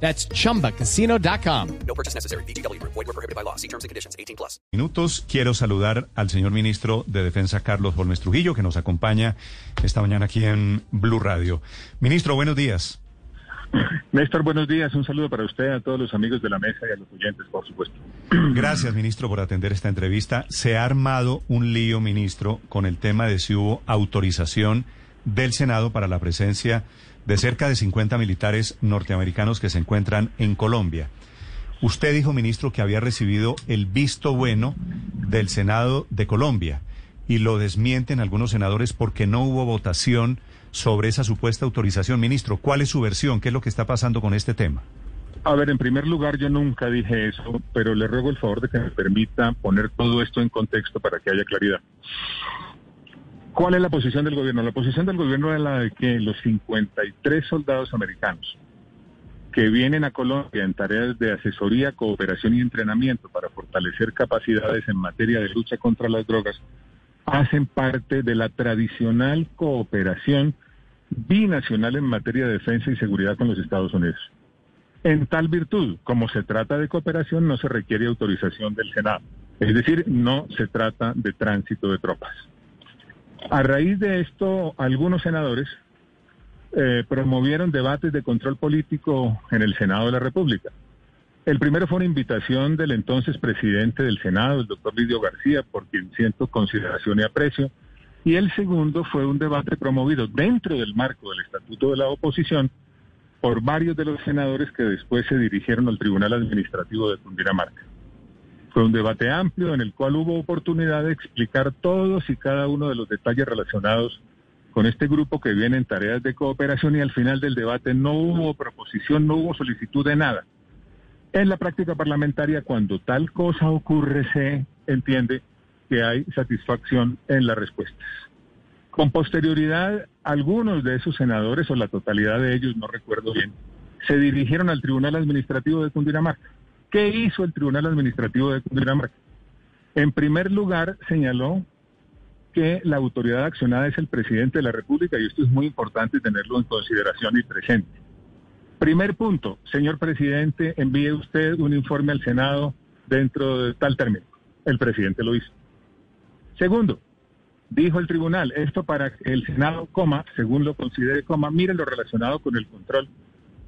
That's chumbacasino.com. No purchase necessary. BGW. Void were prohibited by law. See terms and conditions. 18 plus. minutos. Quiero saludar al señor ministro de Defensa, Carlos Holmes Trujillo, que nos acompaña esta mañana aquí en Blue Radio. Ministro, buenos días. Néstor, buenos días. Un saludo para usted, a todos los amigos de la mesa y a los oyentes, por supuesto. Gracias, ministro, por atender esta entrevista. Se ha armado un lío, ministro, con el tema de si hubo autorización del Senado para la presencia de cerca de 50 militares norteamericanos que se encuentran en Colombia. Usted dijo, ministro, que había recibido el visto bueno del Senado de Colombia y lo desmienten algunos senadores porque no hubo votación sobre esa supuesta autorización. Ministro, ¿cuál es su versión? ¿Qué es lo que está pasando con este tema? A ver, en primer lugar, yo nunca dije eso, pero le ruego el favor de que me permita poner todo esto en contexto para que haya claridad. ¿Cuál es la posición del gobierno? La posición del gobierno es la de que los 53 soldados americanos que vienen a Colombia en tareas de asesoría, cooperación y entrenamiento para fortalecer capacidades en materia de lucha contra las drogas hacen parte de la tradicional cooperación binacional en materia de defensa y seguridad con los Estados Unidos. En tal virtud, como se trata de cooperación, no se requiere autorización del Senado. Es decir, no se trata de tránsito de tropas. A raíz de esto, algunos senadores eh, promovieron debates de control político en el Senado de la República. El primero fue una invitación del entonces presidente del Senado, el doctor Lidio García, por quien siento consideración y aprecio. Y el segundo fue un debate promovido dentro del marco del Estatuto de la Oposición por varios de los senadores que después se dirigieron al Tribunal Administrativo de Cundinamarca. Fue un debate amplio en el cual hubo oportunidad de explicar todos y cada uno de los detalles relacionados con este grupo que viene en tareas de cooperación y al final del debate no hubo proposición, no hubo solicitud de nada. En la práctica parlamentaria, cuando tal cosa ocurre, se entiende que hay satisfacción en las respuestas. Con posterioridad, algunos de esos senadores, o la totalidad de ellos, no recuerdo bien, se dirigieron al Tribunal Administrativo de Cundinamarca. ¿Qué hizo el Tribunal Administrativo de Cundinamarca? En primer lugar, señaló que la autoridad accionada es el presidente de la República y esto es muy importante tenerlo en consideración y presente. Primer punto, señor presidente, envíe usted un informe al Senado dentro de tal término. El presidente lo hizo. Segundo, dijo el tribunal, esto para el Senado, coma, según lo considere, coma, mire lo relacionado con el control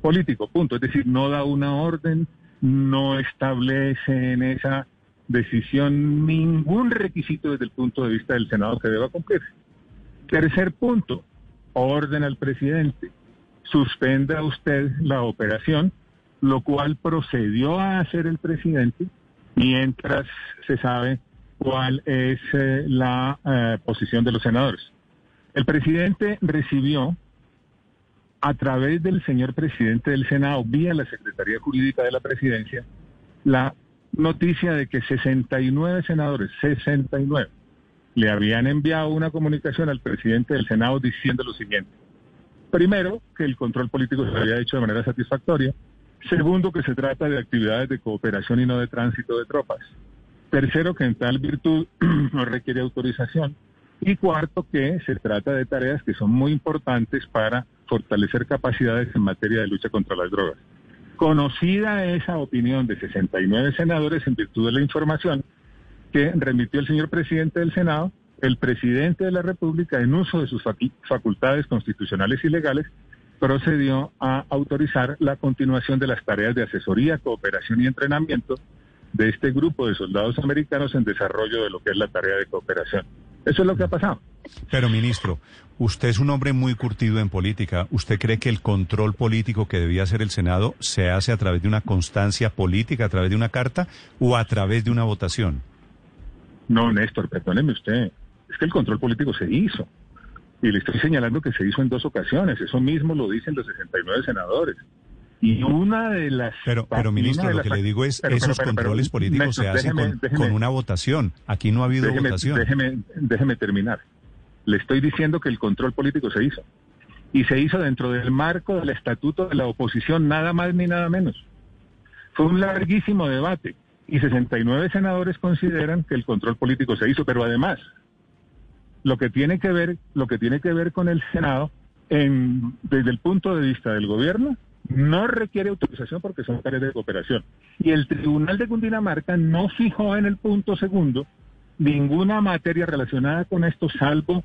político, punto. Es decir, no da una orden, no establece en esa decisión ningún requisito desde el punto de vista del Senado que deba cumplirse. Tercer punto, orden al presidente, suspenda usted la operación, lo cual procedió a hacer el presidente mientras se sabe cuál es eh, la eh, posición de los senadores. El presidente recibió a través del señor presidente del Senado, vía la Secretaría Jurídica de la Presidencia, la noticia de que 69 senadores, 69, le habían enviado una comunicación al presidente del Senado diciendo lo siguiente. Primero, que el control político se había hecho de manera satisfactoria. Segundo, que se trata de actividades de cooperación y no de tránsito de tropas. Tercero, que en tal virtud no requiere autorización. Y cuarto, que se trata de tareas que son muy importantes para fortalecer capacidades en materia de lucha contra las drogas. Conocida esa opinión de 69 senadores en virtud de la información que remitió el señor presidente del Senado, el presidente de la República, en uso de sus facultades constitucionales y legales, procedió a autorizar la continuación de las tareas de asesoría, cooperación y entrenamiento de este grupo de soldados americanos en desarrollo de lo que es la tarea de cooperación. Eso es lo que ha pasado. Pero, ministro, usted es un hombre muy curtido en política. ¿Usted cree que el control político que debía hacer el Senado se hace a través de una constancia política, a través de una carta o a través de una votación? No, Néstor, perdóneme usted. Es que el control político se hizo. Y le estoy señalando que se hizo en dos ocasiones. Eso mismo lo dicen los 69 senadores. Y una de las... Pero, pero ministro, lo que le digo es, esos controles políticos se hacen con, una votación. Aquí no ha habido votación. Déjeme, déjeme terminar. Le estoy diciendo que el control político se hizo. Y se hizo dentro del marco del estatuto de la oposición, nada más ni nada menos. Fue un larguísimo debate y 69 senadores consideran que el control político se hizo, pero además lo que tiene que ver, lo que tiene que ver con el Senado, en, desde el punto de vista del gobierno, no requiere autorización porque son tareas de cooperación. Y el Tribunal de Cundinamarca no fijó en el punto segundo ninguna materia relacionada con esto, salvo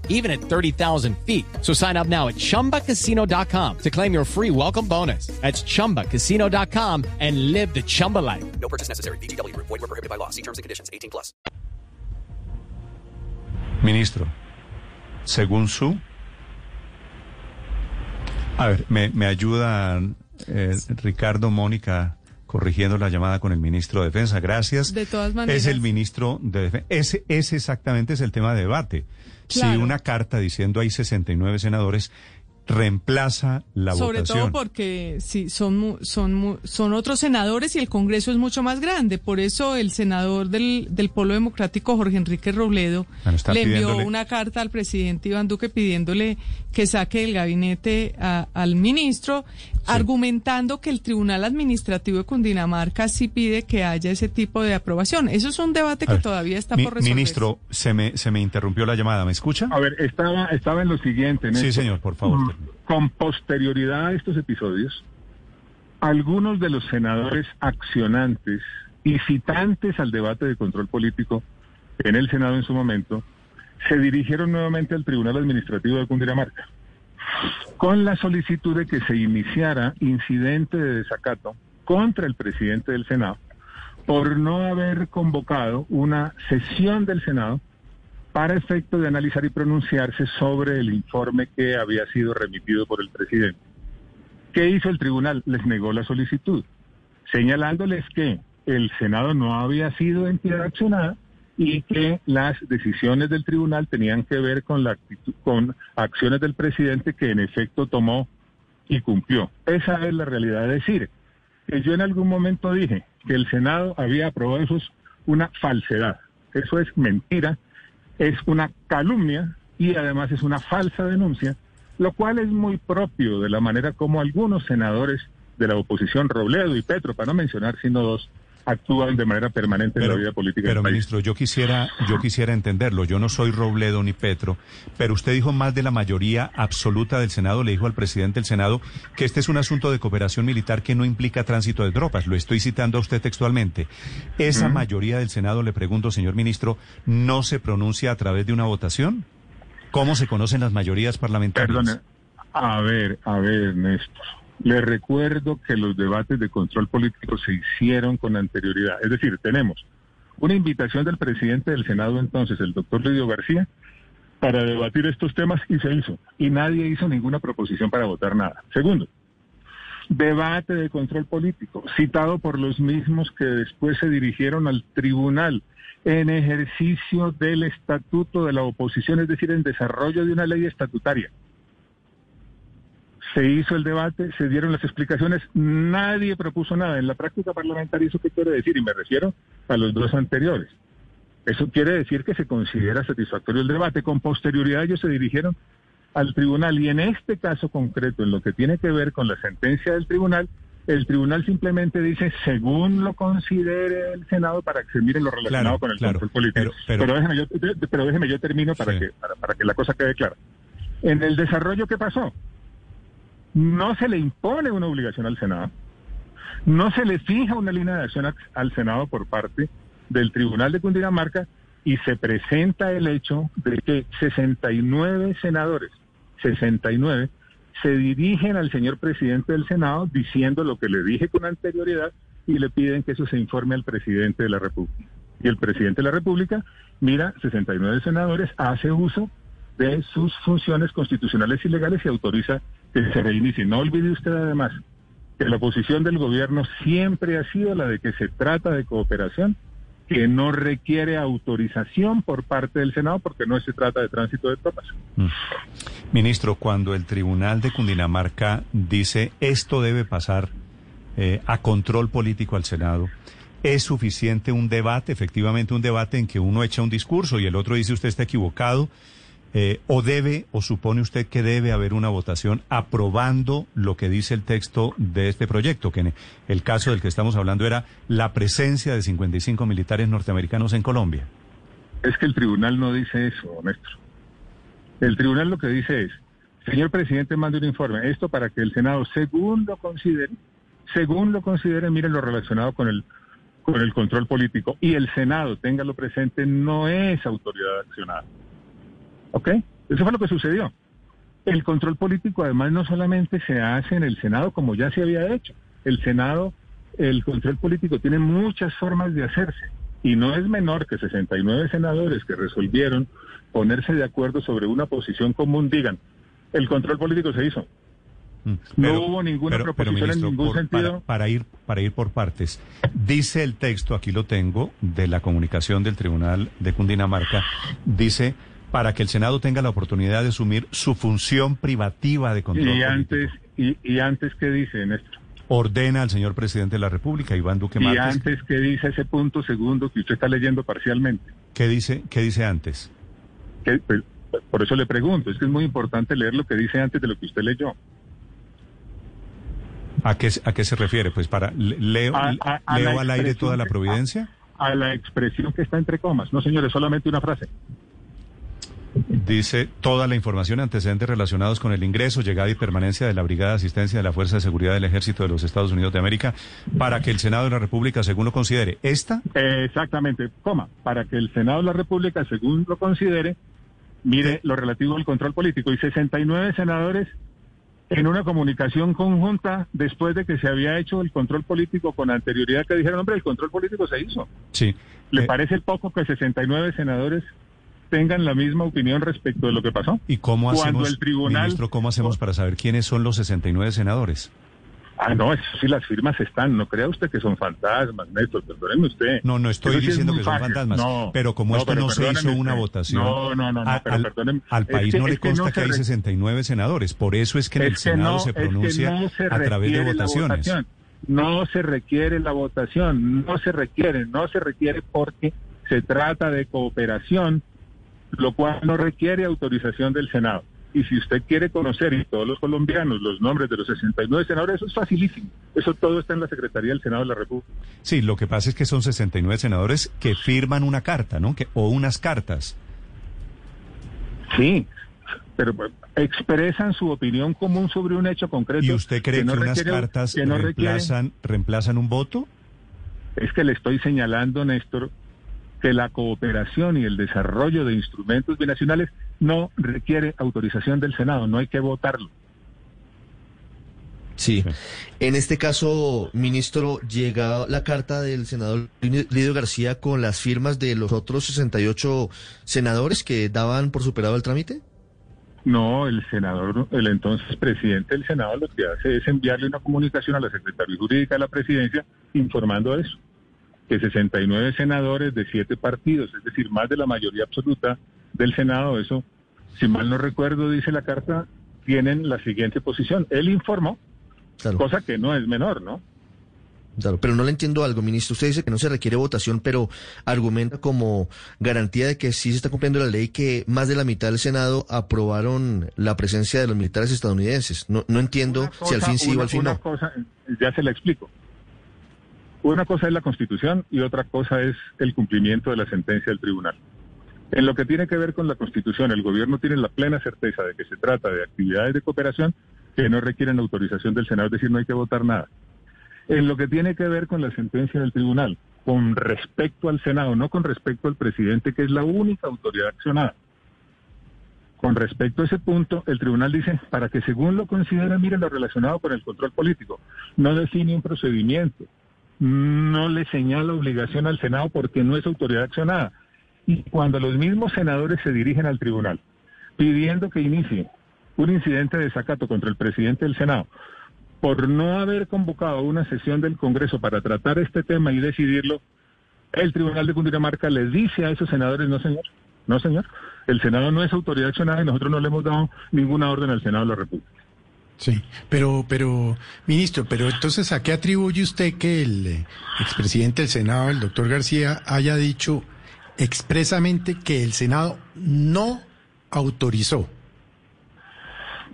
even at 30,000 feet. So sign up now at chumbacasino.com to claim your free welcome bonus. That's chumbacasino.com and live the Chumba life. No purchase necessary. DTW, void, were prohibited by law. See terms and conditions 18 plus. Ministro, según su. A ver, me, me ayudan eh, Ricardo Mónica corrigiendo la llamada con el ministro de Defensa. Gracias. De todas maneras. Es el ministro de Defensa. Ese, ese exactamente es el tema de debate. Si una carta diciendo hay 69 senadores reemplaza la Sobre votación. todo porque sí, son, son, son otros senadores y el Congreso es mucho más grande. Por eso el senador del, del Polo Democrático, Jorge Enrique Robledo, Bueno, le envió una carta al presidente Iván Duque pidiéndole que saque del gabinete a- al ministro, argumentando que el Tribunal Administrativo de Cundinamarca sí pide que haya ese tipo de aprobación. Eso es un debate que ver, todavía está mi- por resolver. Ministro, se me, se me interrumpió la llamada. ¿Me escucha? A ver, estaba, estaba en lo siguiente. Sí, Néstor. señor, por favor. Mm, Con posterioridad a estos episodios, algunos de los senadores accionantes y citantes al debate de control político en el Senado en su momento, se dirigieron nuevamente al Tribunal Administrativo de Cundinamarca con la solicitud de que se iniciara incidente de desacato contra el presidente del Senado por no haber convocado una sesión del Senado para efecto de analizar y pronunciarse sobre el informe que había sido remitido por el presidente. ¿Qué hizo el tribunal? Les negó la solicitud, señalándoles que el Senado no había sido entidad accionada y que las decisiones del tribunal tenían que ver con la actitud, con acciones del presidente que en efecto tomó y cumplió. Esa es la realidad. Es decir, que yo en algún momento dije que el Senado había aprobado eso es una falsedad. Eso es mentira, es una calumnia y además es una falsa denuncia, lo cual es muy propio de la manera como algunos senadores de la oposición, Robledo y Petro, para no mencionar sino dos, actúan de manera permanente en la vida política pero del país. ministro, yo quisiera, yo quisiera entenderlo. Yo no soy Robledo ni Petro, pero usted dijo más de la mayoría absoluta del Senado, le dijo al presidente del Senado que este es un asunto de cooperación militar que no implica tránsito de tropas. Lo estoy citando a usted textualmente. Esa mayoría del Senado, le pregunto, señor ministro, ¿no se pronuncia a través de una votación? ¿Cómo se conocen las mayorías parlamentarias? Perdone. A ver, a ver, Néstor. Le recuerdo que los debates de control político se hicieron con anterioridad. Es decir, tenemos una invitación del presidente del Senado entonces, el doctor Lidio García, para debatir estos temas y se hizo. Y nadie hizo ninguna proposición para votar nada. Segundo, debate de control político, citado por los mismos que después se dirigieron al tribunal en ejercicio del estatuto de la oposición, es decir, en desarrollo de una ley estatutaria. Se hizo el debate, se dieron las explicaciones, nadie propuso nada. En la práctica parlamentaria, ¿eso qué quiere decir? Y me refiero a los dos anteriores. Eso quiere decir que se considera satisfactorio el debate. Con posterioridad ellos se dirigieron al tribunal y en este caso concreto, en lo que tiene que ver con la sentencia del tribunal, el tribunal simplemente dice, según lo considere el Senado, para que se mire lo relacionado Claro, con el claro, control político. pero- pero- déjeme yo, pero déjeme yo termino para, Sí. que, para, para que la cosa quede clara. En el desarrollo, ¿qué pasó? No se le impone una obligación al Senado, no se le fija una línea de acción al Senado por parte del Tribunal de Cundinamarca y se presenta el hecho de que 69 senadores, 69, se dirigen al señor presidente del Senado diciendo lo que le dije con anterioridad y le piden que eso se informe al presidente de la República. Y el presidente de la República mira 69 senadores, hace uso de sus funciones constitucionales y legales y autoriza que se reinicie. No olvide usted además que la posición del gobierno siempre ha sido la de que se trata de cooperación que no requiere autorización por parte del Senado porque no se trata de tránsito de tropas. Mm. Ministro, cuando el Tribunal de Cundinamarca dice esto debe pasar eh, a control político al Senado, ¿es suficiente un debate, efectivamente un debate en que uno echa un discurso y el otro dice usted está equivocado? Eh, ¿O debe, o supone usted que debe haber una votación aprobando lo que dice el texto de este proyecto? Que en el caso del que estamos hablando era la presencia de 55 militares norteamericanos en Colombia. Es que el tribunal no dice eso, maestro. El tribunal lo que dice es, señor presidente, mande un informe. Esto para que el Senado, según lo considere, según lo considere, mire lo relacionado con el, con el control político. Y el Senado, téngalo presente, no es autoridad accionada. ¿Ok? Eso fue lo que sucedió. El control político además no solamente se hace en el Senado como ya se había hecho. El Senado, el control político tiene muchas formas de hacerse. Y no es menor que 69 senadores que resolvieron ponerse de acuerdo sobre una posición común digan, el control político se hizo. Mm, no hubo ninguna proposición en ningún sentido. Para, ir, para ir por partes, dice el texto, aquí lo tengo, de la comunicación del Tribunal de Cundinamarca, dice para que el Senado tenga la oportunidad de asumir su función privativa de control. Y antes, y, y, antes ¿qué dice, Néstor? Ordena al señor presidente de la República, Iván Duque Márquez. Y antes, ¿qué dice ese punto segundo que usted está leyendo parcialmente? ¿Qué dice, qué dice antes? ¿Qué, pues, por eso le pregunto, es que es muy importante leer lo que dice antes de lo que usted leyó. ¿A qué, a qué se refiere? Pues para, leo, a, a, a leo al aire toda la providencia. A, la expresión que está entre comas. No, señores, solamente una frase. Dice toda la información antecedentes relacionados con el ingreso, llegada y permanencia de la Brigada de Asistencia de la Fuerza de Seguridad del Ejército de los Estados Unidos de América para que el Senado de la República, según lo considere, ¿esta? Exactamente, coma, para que el Senado de la República, según lo considere, mire lo relativo al control político. Y 69 senadores en una comunicación conjunta después de que se había hecho el control político con anterioridad que dijeron, hombre, el control político se hizo. Sí. ¿Le eh, parece poco que 69 senadores tengan la misma opinión respecto de lo que pasó. ¿Y cómo Cuando hacemos, el tribunal, ministro, cómo hacemos para saber quiénes son los 69 senadores? Ah, no, eso sí, las firmas están. No crea usted que son fantasmas, Néstor, perdóneme usted. No, no estoy Eso sí diciendo es que son fácil. fantasmas. No, pero como no, esto pero no se hizo una votación, No, no, no, no, a- pero al, perdóneme. al Es país que- no le consta no que, hay re- 69 senadores. Por eso es que en el Senado no, se es que pronuncia se a través de votaciones. votación. No se requiere la votación, no se requiere, no se requiere porque se trata de cooperación, lo cual no requiere autorización del Senado. Y si usted quiere conocer, y todos los colombianos, los nombres de los 69 senadores, eso es facilísimo. Eso todo está en la Secretaría del Senado de la República. Sí, lo que pasa es que son 69 senadores que firman una carta, ¿no? Que, o unas cartas. Sí, pero pues, expresan su opinión común sobre un hecho concreto. ¿Y usted cree que, no unas requiere- cartas que no reemplazan, reemplazan un voto? Es que le estoy señalando, Néstor, que la cooperación y el desarrollo de instrumentos binacionales no requiere autorización del Senado, no hay que votarlo. Sí. En este caso, ministro, llega la carta del senador Lidio García con las firmas de los otros 68 senadores que daban por superado el trámite. No, el senador, el entonces presidente del Senado lo que hace es enviarle una comunicación a la Secretaría Jurídica de la Presidencia informando de eso, que 69 senadores de siete partidos, es decir, más de la mayoría absoluta del Senado, eso, si mal no recuerdo, dice la carta, tienen la siguiente posición. Él informó, Claro, cosa que no es menor, ¿no? claro, pero no le entiendo algo, ministro. Usted dice que no se requiere votación, pero argumenta como garantía de que sí se está cumpliendo la ley que más de la mitad del Senado aprobaron la presencia de los militares estadounidenses. No, no entiendo si al fin sí o al fin no. cosa, ya se la explico. Una cosa es la Constitución y otra cosa es el cumplimiento de la sentencia del tribunal. En lo que tiene que ver con la Constitución, el gobierno tiene la plena certeza de que se trata de actividades de cooperación que no requieren autorización del Senado, es decir, no hay que votar nada. En lo que tiene que ver con la sentencia del tribunal, con respecto al Senado, no con respecto al presidente, que es la única autoridad accionada. Con respecto a ese punto, el tribunal dice, para que según lo considera, mire lo relacionado con el control político, no define un procedimiento, no le señala obligación al Senado porque no es autoridad accionada. Y cuando los mismos senadores se dirigen al tribunal pidiendo que inicie un incidente de desacato contra el presidente del Senado por no haber convocado una sesión del Congreso para tratar este tema y decidirlo, el Tribunal de Cundinamarca le dice a esos senadores, no señor, no señor, el Senado no es autoridad accionada y nosotros no le hemos dado ninguna orden al Senado de la República. Sí, pero, pero, ministro, pero entonces, ¿a qué atribuye usted que el eh, expresidente del Senado, el doctor García, haya dicho expresamente que el Senado no autorizó?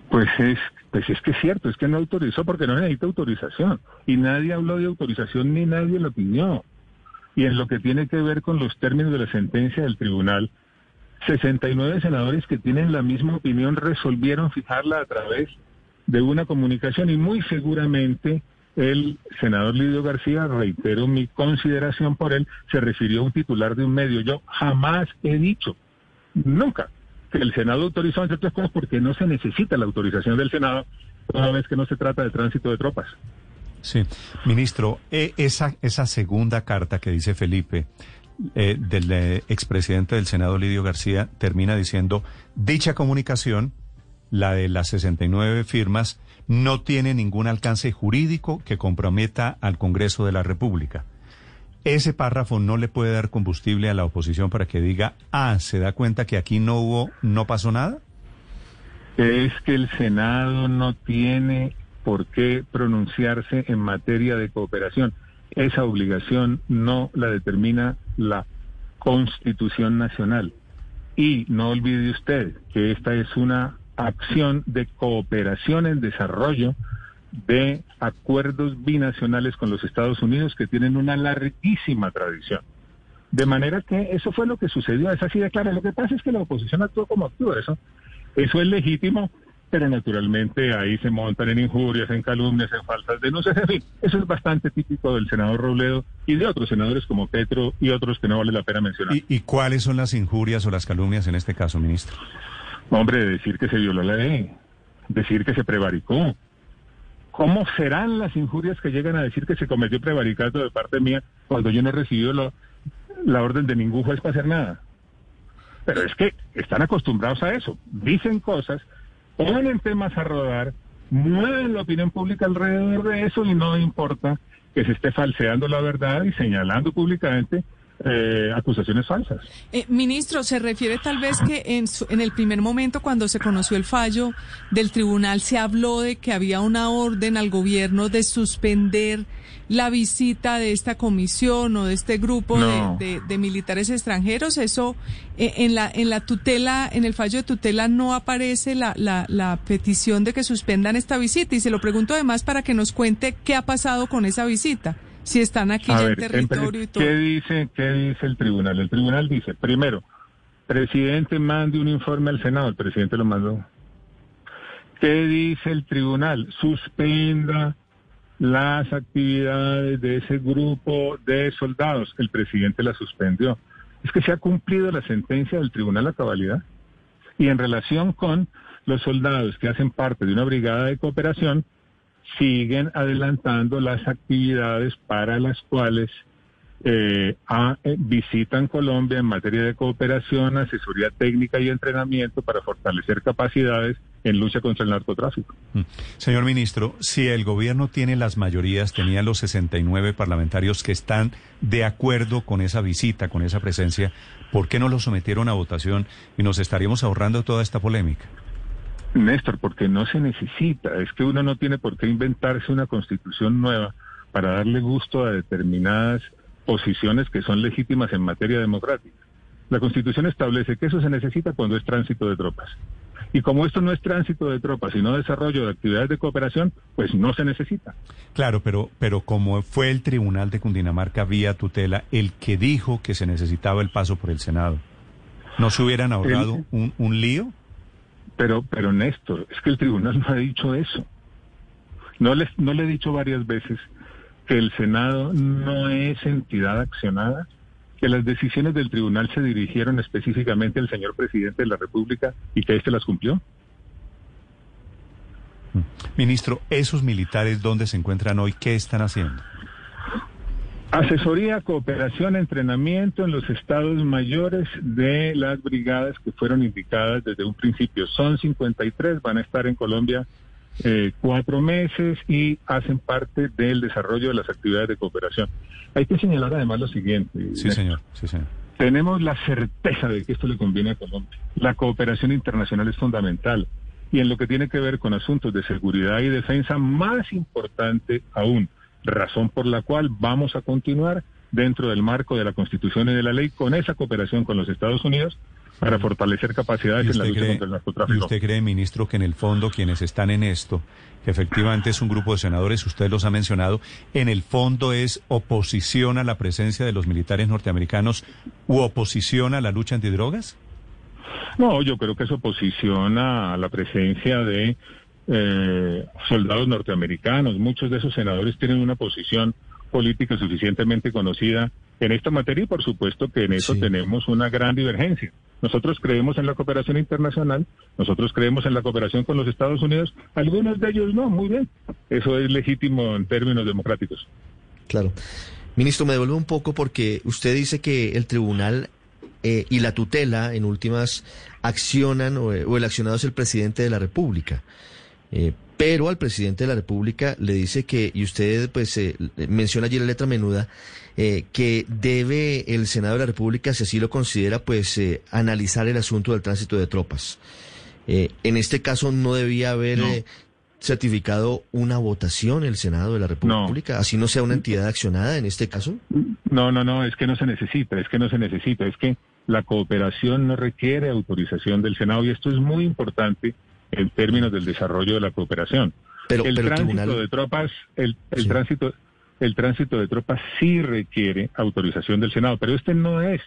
Pues es, pues es que es cierto, es que no autorizó porque no necesita autorización. Y nadie habló de autorización ni nadie lo pidió. Y en lo que tiene que ver con los términos de la sentencia del tribunal, 69 senadores que tienen la misma opinión resolvieron fijarla a través de una comunicación y muy seguramente el senador Lidio García, reitero mi consideración por él, se refirió a un titular de un medio. Yo jamás he dicho, nunca, que el Senado autorizó entre otras cosas porque no se necesita la autorización del Senado toda vez que no se trata de tránsito de tropas. Sí, ministro, eh, esa, esa segunda carta que dice Felipe eh, del eh, expresidente del Senado, Lidio García, termina diciendo, dicha comunicación, la de las 69 firmas, no tiene ningún alcance jurídico que comprometa al Congreso de la República. Ese párrafo no le puede dar combustible a la oposición para que diga, ah, ¿se da cuenta que aquí no hubo, no pasó nada? Es que el Senado no tiene por qué pronunciarse en materia de cooperación. Esa obligación no la determina la Constitución Nacional. Y no olvide usted que esta es una acción de cooperación en desarrollo de acuerdos binacionales con los Estados Unidos que tienen una larguísima tradición. De manera que eso fue lo que sucedió, es así de claro. Lo que pasa es que la oposición actuó como actuó, eso, eso es legítimo, pero naturalmente ahí se montan en injurias, en calumnias, en falsas denuncias, en fin, eso es bastante típico del senador Robledo y de otros senadores como Petro y otros que no vale la pena mencionar. ¿Y, y cuáles son las injurias o las calumnias en este caso, ministro? Hombre, decir que se violó la ley, decir que se prevaricó. ¿Cómo serán las injurias que llegan a decir que se cometió prevaricato de parte mía cuando yo no he recibido la orden de ningún juez para hacer nada? Pero es que están acostumbrados a eso. Dicen cosas, ponen temas a rodar, mueven la opinión pública alrededor de eso y no importa que se esté falseando la verdad y señalando públicamente eh, acusaciones falsas. Eh, ministro, ¿se refiere tal vez que en, su- en el primer momento cuando se conoció el fallo del tribunal se habló de que había una orden al gobierno de suspender la visita de esta comisión o de este grupo de- de, de militares extranjeros? Eso eh, en la en la tutela, en el fallo de tutela no aparece la, la, la petición de que suspendan esta visita y se lo pregunto además para que nos cuente qué ha pasado con esa visita. Si están aquí ya en ver, territorio y todo. ¿qué dice, ¿qué dice el tribunal? El tribunal dice, primero, presidente mande un informe al Senado, el presidente lo mandó. ¿Qué dice el tribunal? Suspenda las actividades de ese grupo de soldados. El presidente la suspendió. Es que se ha cumplido la sentencia del tribunal a cabalidad. Y en relación con los soldados que hacen parte de una brigada de cooperación, siguen adelantando las actividades para las cuales eh, a- eh, visitan Colombia en materia de cooperación, asesoría técnica y entrenamiento para fortalecer capacidades en lucha contra el narcotráfico. Mm. Señor ministro, si el gobierno tiene las mayorías, tenía los 69 parlamentarios que están de acuerdo con esa visita, con esa presencia, ¿por qué no lo sometieron a votación y nos estaríamos ahorrando toda esta polémica? Néstor, porque no se necesita, es que uno no tiene por qué inventarse una constitución nueva para darle gusto a determinadas posiciones que son legítimas en materia democrática. La constitución establece que eso se necesita cuando es tránsito de tropas. Y como esto no es tránsito de tropas, sino desarrollo de actividades de cooperación, pues no se necesita. Claro, pero, pero como fue el Tribunal de Cundinamarca vía tutela el que dijo que se necesitaba el paso por el Senado, ¿no se hubieran ahorrado un, un lío? Pero, pero Néstor, es que el tribunal no ha dicho eso. No no le he dicho varias veces que el Senado no es entidad accionada, que las decisiones del tribunal se dirigieron específicamente al señor presidente de la República y que éste las cumplió. Ministro, ¿esos militares dónde se encuentran hoy? ¿Qué están haciendo? Asesoría, cooperación, entrenamiento en los estados mayores de las brigadas que fueron indicadas desde un principio. Son 53, van a estar en Colombia eh, cuatro meses y hacen parte del desarrollo de las actividades de cooperación. Hay que señalar además lo siguiente. Sí, señor. Sí, señor. Tenemos la certeza de que esto le conviene a Colombia. La cooperación internacional es fundamental y en lo que tiene que ver con asuntos de seguridad y defensa, más importante aún, razón por la cual vamos a continuar dentro del marco de la Constitución y de la ley con esa cooperación con los Estados Unidos para fortalecer capacidades ¿Y en la lucha cree, contra el y narcotráfico. usted cree, ministro, que en el fondo quienes están en esto, que efectivamente es un grupo de senadores, usted los ha mencionado, en el fondo es oposición a la presencia de los militares norteamericanos u oposición a la lucha antidrogas? No, yo creo que es oposición a la presencia de eh, soldados norteamericanos. Muchos de esos senadores tienen una posición política suficientemente conocida en esta materia y por supuesto que en eso Sí. tenemos una gran divergencia. Nosotros creemos en la cooperación internacional, nosotros creemos en la cooperación con los Estados Unidos, algunos de ellos no, muy bien. Eso es legítimo en términos democráticos. Claro. Ministro, me devuelve un poco porque usted dice que el tribunal eh, y la tutela, en últimas, accionan o, eh, o el accionado es el presidente de la República. Eh, pero al presidente de la República le dice que, y usted pues eh, menciona allí la letra menuda, eh, que debe el Senado de la República, si así lo considera, pues eh, analizar el asunto del tránsito de tropas. Eh, en este caso no debía haber No. certificado una votación el Senado de la República, así no sea una entidad accionada en este caso. No, no, no, es que no se necesita, es que no se necesita, es que la cooperación no requiere autorización del Senado y esto es muy importante en términos del desarrollo de la cooperación. Pero, el pero tránsito tribunal, de tropas, el, el Sí. tránsito, el tránsito de tropas sí requiere autorización del Senado, pero este no es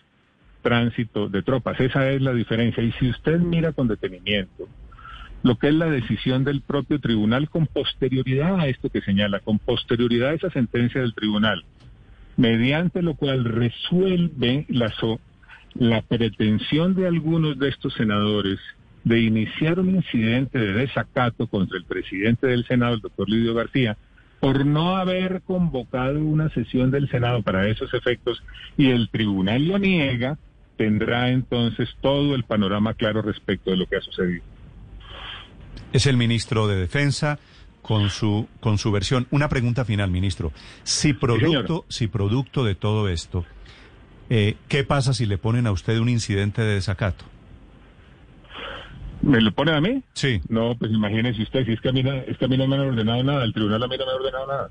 tránsito de tropas, esa es la diferencia. Y si usted mira con detenimiento lo que es la decisión del propio tribunal con posterioridad a esto que señala, con posterioridad a esa sentencia del tribunal, mediante lo cual resuelve la, so- la pretensión de algunos de estos senadores de iniciar un incidente de desacato contra el presidente del Senado, el doctor Lidio García, por no haber convocado una sesión del Senado para esos efectos y el tribunal lo niega, tendrá entonces todo el panorama claro respecto de lo que ha sucedido. Es el ministro de Defensa con su con su versión. Una pregunta final, ministro. Si producto, si producto de todo esto, eh, ¿qué pasa si le ponen a usted un incidente de desacato? ¿Me lo ponen a mí? Sí. No, pues imagínese usted, si es que a mí, no- es que a mí no me han ordenado nada, el tribunal a mí no me ha ordenado nada.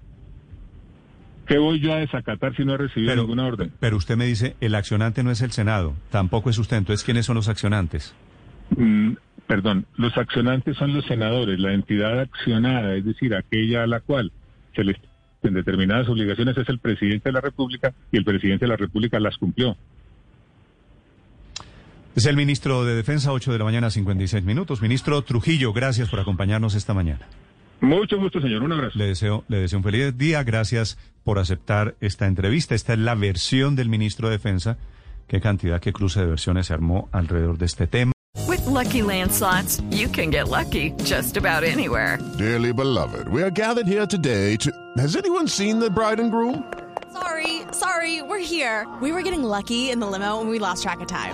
¿Qué voy yo a desacatar si no he recibido Pero, ninguna orden? pero usted me dice, el accionante no es el Senado, tampoco es usted. Entonces, ¿quiénes son los accionantes? Mm, perdón, los accionantes son los senadores, la entidad accionada, es decir, aquella a la cual se les en determinadas obligaciones es el presidente de la República y el presidente de la República las cumplió. Es el ministro de Defensa, 8 de la mañana, 56 minutos. Ministro Trujillo, gracias por acompañarnos esta mañana. Mucho gusto, señor. Un abrazo. Le deseo, le deseo un feliz día. Gracias por aceptar esta entrevista. Esta es la versión del ministro de Defensa. Qué cantidad, qué cruce de versiones se armó alrededor de este tema. With Lucky Land slots, you can get lucky just about anywhere. Dearly beloved, we are gathered here today to. Has anyone seen the bride and groom? Sorry, sorry, we're here. We were getting lucky in the limo and we lost track of time.